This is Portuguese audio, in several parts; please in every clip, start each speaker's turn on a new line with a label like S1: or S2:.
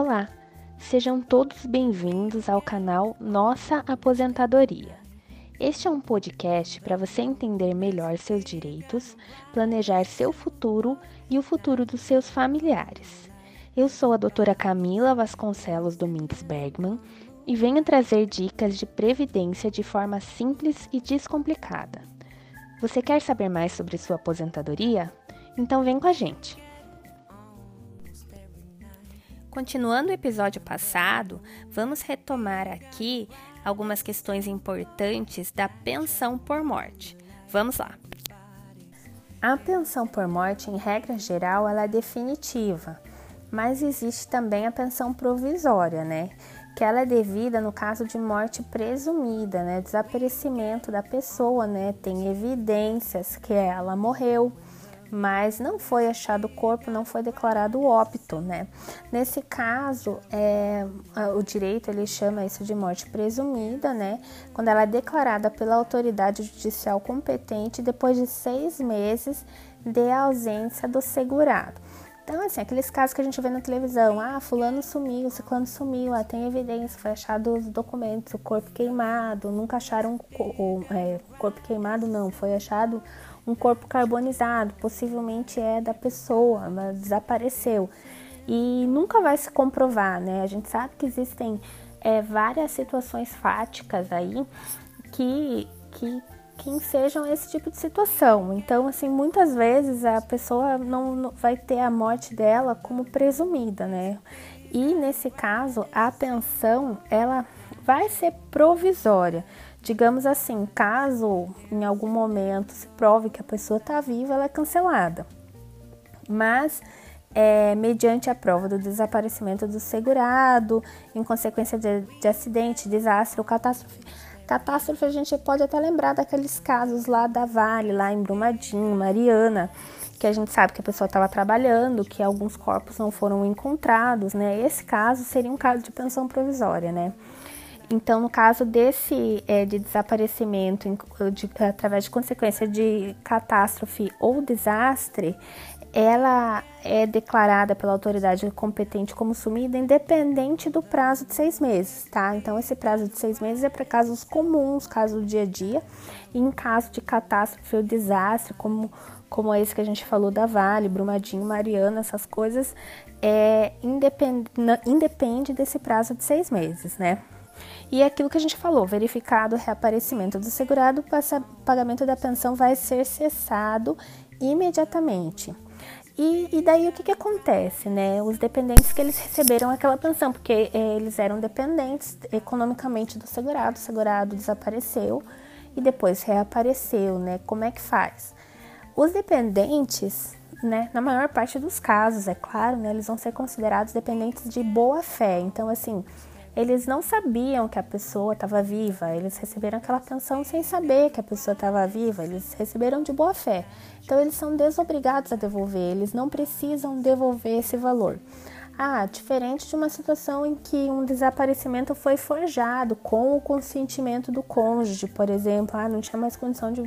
S1: Olá, sejam todos bem-vindos ao canal Nossa Aposentadoria. Este é um podcast para você entender melhor seus direitos, planejar seu futuro e o futuro dos seus familiares. Eu sou a doutora Camila Vasconcelos Domingues Bergman e venho trazer dicas de previdência de forma simples e descomplicada. Você quer saber mais sobre sua aposentadoria? Então vem com a gente! Continuando o episódio passado, vamos retomar aqui algumas questões importantes da pensão por morte. Vamos lá. A pensão por morte, em regra geral, ela é definitiva, mas existe também a pensão provisória, né? Que ela é devida no caso de morte presumida, né? Desaparecimento da pessoa, né? Tem evidências que ela morreu mas não foi achado o corpo, não foi declarado óbito, né? Nesse caso, é, o direito ele chama isso de morte presumida, né? Quando ela é declarada pela autoridade judicial competente depois de seis meses de ausência do segurado. Então, assim, aqueles casos que a gente vê na televisão, ah, fulano sumiu, ciclano sumiu, ah, tem evidência, foi achado os documentos, o corpo queimado, nunca acharam o é, corpo queimado, não, foi achado um corpo carbonizado, possivelmente é da pessoa, mas desapareceu. E nunca vai se comprovar, né? A gente sabe que existem é, várias situações fáticas aí que, que, que ensejam esse tipo de situação. Então, assim, muitas vezes a pessoa não, não vai ter a morte dela como presumida, né? E nesse caso, a pensão, ela vai ser provisória. Digamos assim, caso em algum momento se prove que a pessoa está viva, ela é cancelada. Mas é, mediante a prova do desaparecimento do segurado, em consequência de, de acidente, desastre ou catástrofe. Catástrofe a gente pode até lembrar daqueles casos lá da Vale, lá em Brumadinho, Mariana, que a gente sabe que a pessoa estava trabalhando, que alguns corpos não foram encontrados, né? Esse caso seria um caso de pensão provisória, né? Então, no caso desse é, de desaparecimento de, através de consequência de catástrofe ou desastre, ela é declarada pela autoridade competente como sumida independente do prazo de seis meses, tá? Então, esse prazo de seis meses é para casos comuns, casos do dia a dia, e em caso de catástrofe ou desastre, como, como esse que a gente falou da Vale, Brumadinho, Mariana, essas coisas, é, independ, independe desse prazo de seis meses, né? E é aquilo que a gente falou, verificado o reaparecimento do segurado, o pagamento da pensão vai ser cessado imediatamente. E, e, daí o que, que acontece, né? Os dependentes que eles receberam aquela pensão, porque é, eles eram dependentes economicamente do segurado, o segurado desapareceu e depois reapareceu, né? Como é que faz? Os dependentes, né, na maior parte dos casos, é claro, né, eles vão ser considerados dependentes de boa fé. Então, assim, eles não sabiam que a pessoa estava viva, eles receberam aquela pensão sem saber que a pessoa estava viva, eles receberam de boa fé. Então eles são desobrigados a devolver, eles não precisam devolver esse valor. Ah, diferente de uma situação em que um desaparecimento foi forjado com o consentimento do cônjuge, por exemplo, ah, não tinha mais condição de,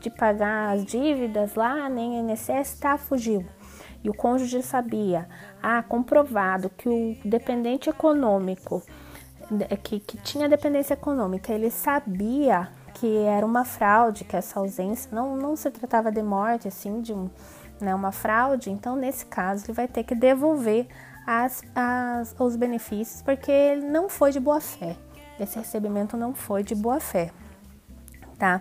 S1: de pagar as dívidas lá, nem INSS, tá, fugiu e o cônjuge sabia, ah, comprovado que o dependente econômico que, que tinha dependência econômica, ele sabia que era uma fraude, que essa ausência não, não se tratava de morte, assim, de um, né, uma fraude, então nesse caso ele vai ter que devolver as, as, os benefícios, porque ele não foi de boa fé. Esse recebimento não foi de boa fé, tá?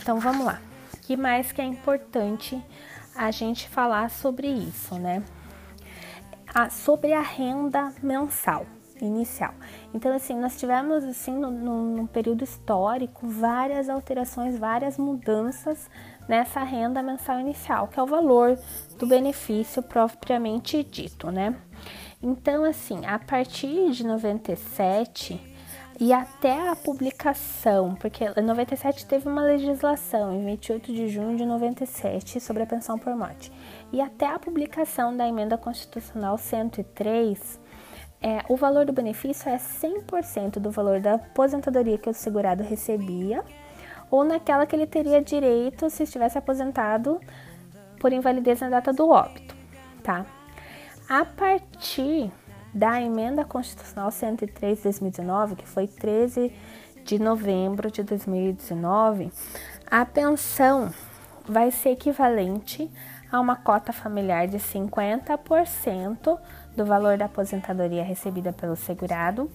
S1: Então vamos lá. O que mais que é importante a gente falar sobre isso, né? A, sobre a renda mensal inicial. Então, assim, nós tivemos, assim, no, período histórico, várias alterações, várias mudanças nessa renda mensal inicial, que é o valor do benefício propriamente dito, né? Então, assim, a partir de 97 e até a publicação, porque em 97 teve uma legislação, em 28 de junho de 97, sobre a pensão por morte. E até a publicação da emenda constitucional 103, é, o valor do benefício é 100% do valor da aposentadoria que o segurado recebia ou naquela que ele teria direito se estivesse aposentado por invalidez na data do óbito, tá? A partir da Emenda Constitucional 103 de 2019, que foi 13 de novembro de 2019, a pensão vai ser equivalente a uma cota familiar de 50% do valor da aposentadoria recebida pelo segurado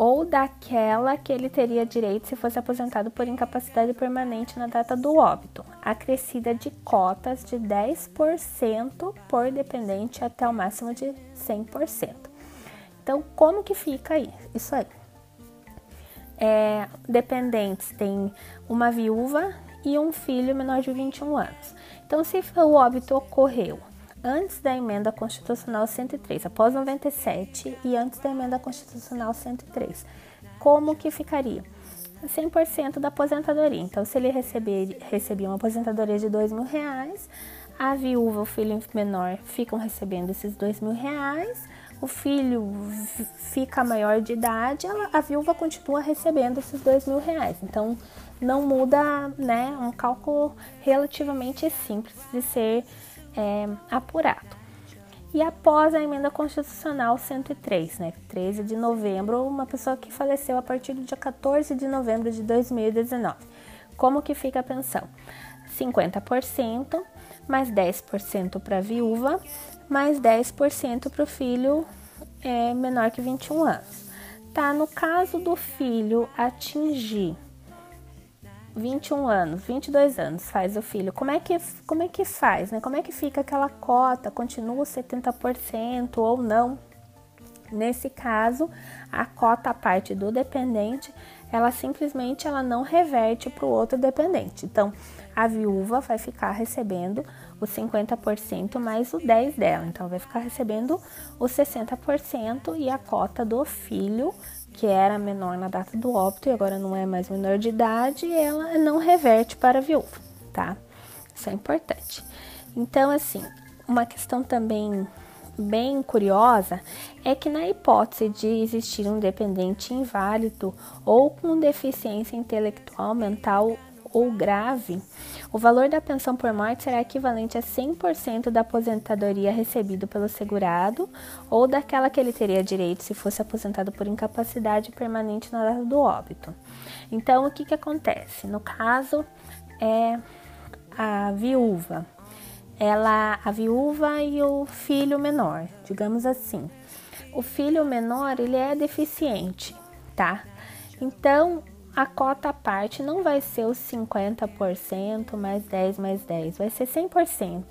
S1: ou daquela que ele teria direito se fosse aposentado por incapacidade permanente na data do óbito, acrescida de cotas de 10% por dependente até o máximo de 100%. Então, como que fica aí? Isso aí. É, dependentes tem uma viúva e um filho menor de 21 anos. Então, se o óbito ocorreu antes da emenda constitucional 103, após 97 e antes da emenda constitucional 103, como que ficaria? 100% da aposentadoria. Então, se ele receber, recebia uma aposentadoria de dois mil reais, a viúva, o filho menor ficam recebendo esses dois mil reais, o filho fica maior de idade, a viúva continua recebendo esses dois mil reais. Então, não muda, né? Um cálculo relativamente simples de ser é, apurado. E após a emenda constitucional 103, né, 13 de novembro, uma pessoa que faleceu a partir do dia 14 de novembro de 2019. Como que fica a pensão? 50% mais 10% para a viúva, mais 10% para o filho é, menor que 21 anos. Tá, no caso do filho atingir 21 anos, 22 anos faz o filho, como é que, como é que faz, né? Como é que fica aquela cota? Continua 70% ou não? Nesse caso, a cota a parte do dependente, ela simplesmente ela não reverte para o outro dependente. Então, a viúva vai ficar recebendo os 50% mais o 10 dela. Então, vai ficar recebendo os 60% e a cota do filho que era menor na data do óbito e agora não é mais menor de idade, ela não reverte para a viúva, tá? Isso é importante. Então, assim, uma questão também bem curiosa é que na hipótese de existir um dependente inválido ou com deficiência intelectual, mental ou grave, o valor da pensão por morte será equivalente a 100% da aposentadoria recebido pelo segurado ou daquela que ele teria direito se fosse aposentado por incapacidade permanente na data do óbito. Então, o que, que acontece? No caso, é a viúva, ela, a viúva e o filho menor, digamos assim. O filho menor, ele é deficiente, tá? Então, a cota à parte não vai ser os 50% mais 10 mais 10, vai ser 100%.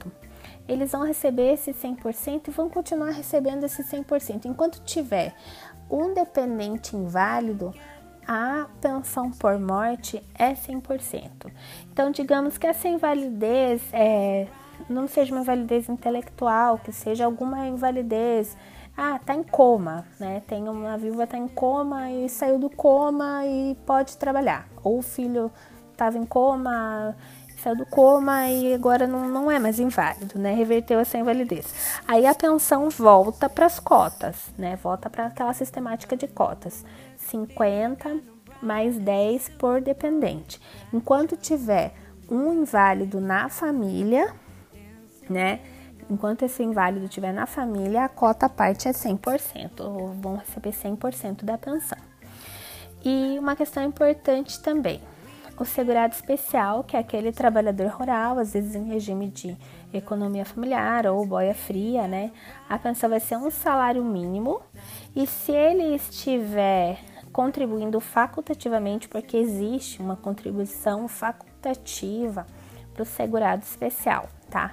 S1: Eles vão receber esse 100% e vão continuar recebendo esse 100%. Enquanto tiver um dependente inválido, a pensão por morte é 100%. Então, digamos que essa invalidez é, não seja uma invalidez intelectual, que seja alguma invalidez ah, tá em coma, né? Tem uma viúva tá em coma e saiu do coma e pode trabalhar. Ou o filho estava em coma, saiu do coma e agora não, não é mais inválido, né? Reverteu essa invalidez. Aí a pensão volta para as cotas, né? Volta para aquela sistemática de cotas. 50 mais 10 por dependente. Enquanto tiver um inválido na família, né? Enquanto esse inválido estiver na família, a cota parte é 100%, ou vão receber 100% da pensão. E uma questão importante também, o segurado especial, que é aquele trabalhador rural, às vezes em regime de economia familiar ou boia fria, né? A pensão vai ser um salário mínimo e se ele estiver contribuindo facultativamente, porque existe uma contribuição facultativa para o segurado especial, tá?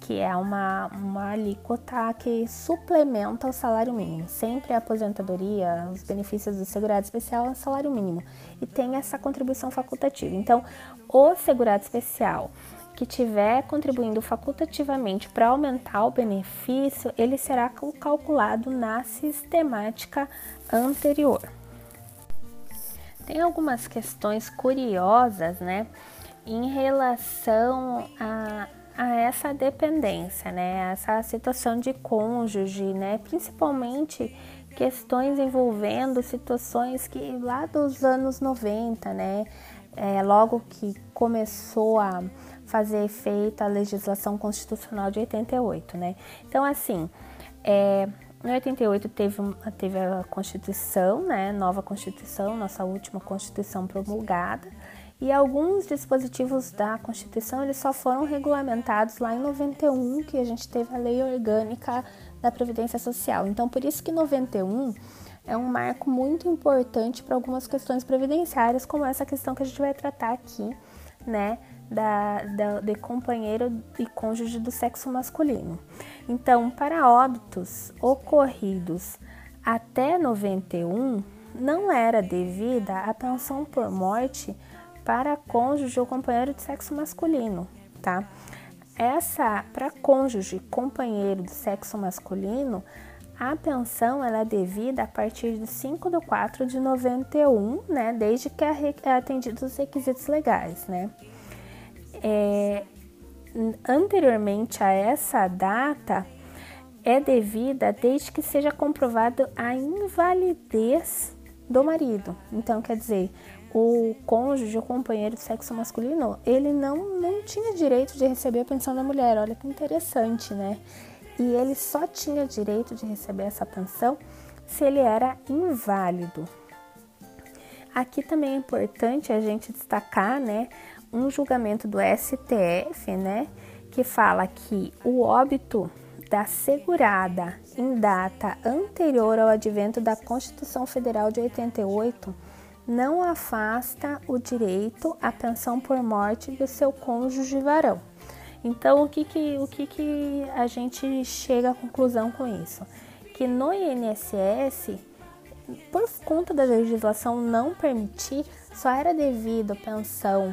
S1: Que é uma, uma alíquota que suplementa o salário mínimo. Sempre a aposentadoria, os benefícios do segurado especial é o salário mínimo e tem essa contribuição facultativa. Então, o segurado especial que tiver contribuindo facultativamente para aumentar o benefício, ele será calculado na sistemática anterior. Tem algumas questões curiosas, né, em relação a a essa dependência, né? Essa situação de cônjuge, né? Principalmente questões envolvendo situações que lá dos anos 90, né? É, logo que começou a fazer efeito a legislação constitucional de 88, né? Então, assim, é, Em 88 teve, teve a Constituição, né, nova Constituição, nossa última Constituição promulgada, e alguns dispositivos da Constituição eles só foram regulamentados lá em 91, que a gente teve a Lei Orgânica da Previdência Social. Então, por isso que 91 é um marco muito importante para algumas questões previdenciárias, como essa questão que a gente vai tratar aqui, né, da, da, de companheiro e cônjuge do sexo masculino. Então, para óbitos ocorridos até 91, não era devida a pensão por morte para cônjuge ou companheiro de sexo masculino, tá? Essa, para cônjuge, companheiro de sexo masculino, a pensão ela é devida a partir de 5 de 4 de 91, né? Desde que é, é atendido os requisitos legais, né? É, anteriormente a essa data, é devida desde que seja comprovado a invalidez do marido. Então, quer dizer, o cônjuge, o companheiro de sexo masculino, ele não, não tinha direito de receber a pensão da mulher. Olha que interessante, né? E ele só tinha direito de receber essa pensão se ele era inválido. Aqui também é importante a gente destacar, né, um julgamento do STF, né, que fala que o óbito da segurada em data anterior ao advento da Constituição Federal de 88 não afasta o direito à pensão por morte do seu cônjuge varão. Então, o que, que, o que, que a gente chega à conclusão com isso? Que no INSS, por conta da legislação não permitir, só era devido pensão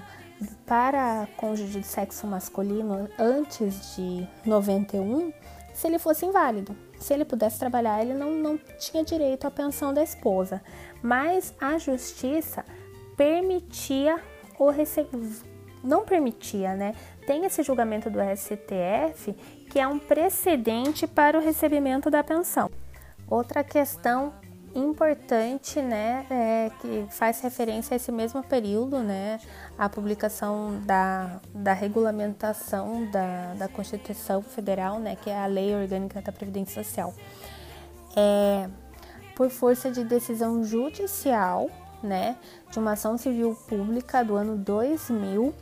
S1: para cônjuge de sexo masculino antes de 91 se ele fosse inválido. Se ele pudesse trabalhar, ele não, não tinha direito à pensão da esposa. Mas a justiça permitia o receber. Não permitia, né? Tem esse julgamento do STF que é um precedente para o recebimento da pensão. Outra questão importante, né, é, que faz referência a esse mesmo período, né, a publicação da, da regulamentação da, da Constituição Federal, né, que é a Lei Orgânica da Previdência Social. É, por força de decisão judicial, né, de uma ação civil pública do ano 2000,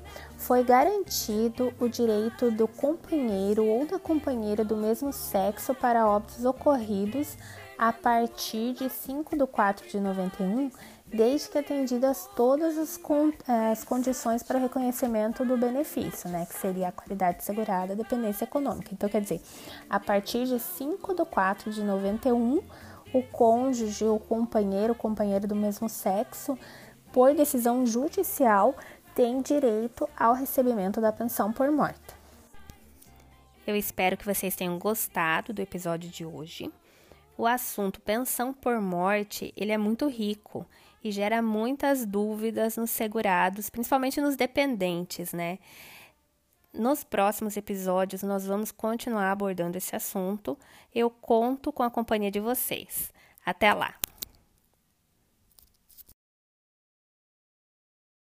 S1: foi garantido o direito do companheiro ou da companheira do mesmo sexo para óbitos ocorridos a partir de 5 de 4 de 91, desde que atendidas todas as, con as condições para reconhecimento do benefício, né, que seria a qualidade segurada, a dependência econômica. Então, quer dizer, a partir de 5 de 4 de 91, o cônjuge, o companheiro, o companheiro do mesmo sexo, por decisão judicial, tem direito ao recebimento da pensão por morte.
S2: Eu espero que vocês tenham gostado do episódio de hoje. O assunto pensão por morte, ele é muito rico e gera muitas dúvidas nos segurados, principalmente nos dependentes, né? Nos próximos episódios nós vamos continuar abordando esse assunto. Eu conto com a companhia de vocês. Até lá.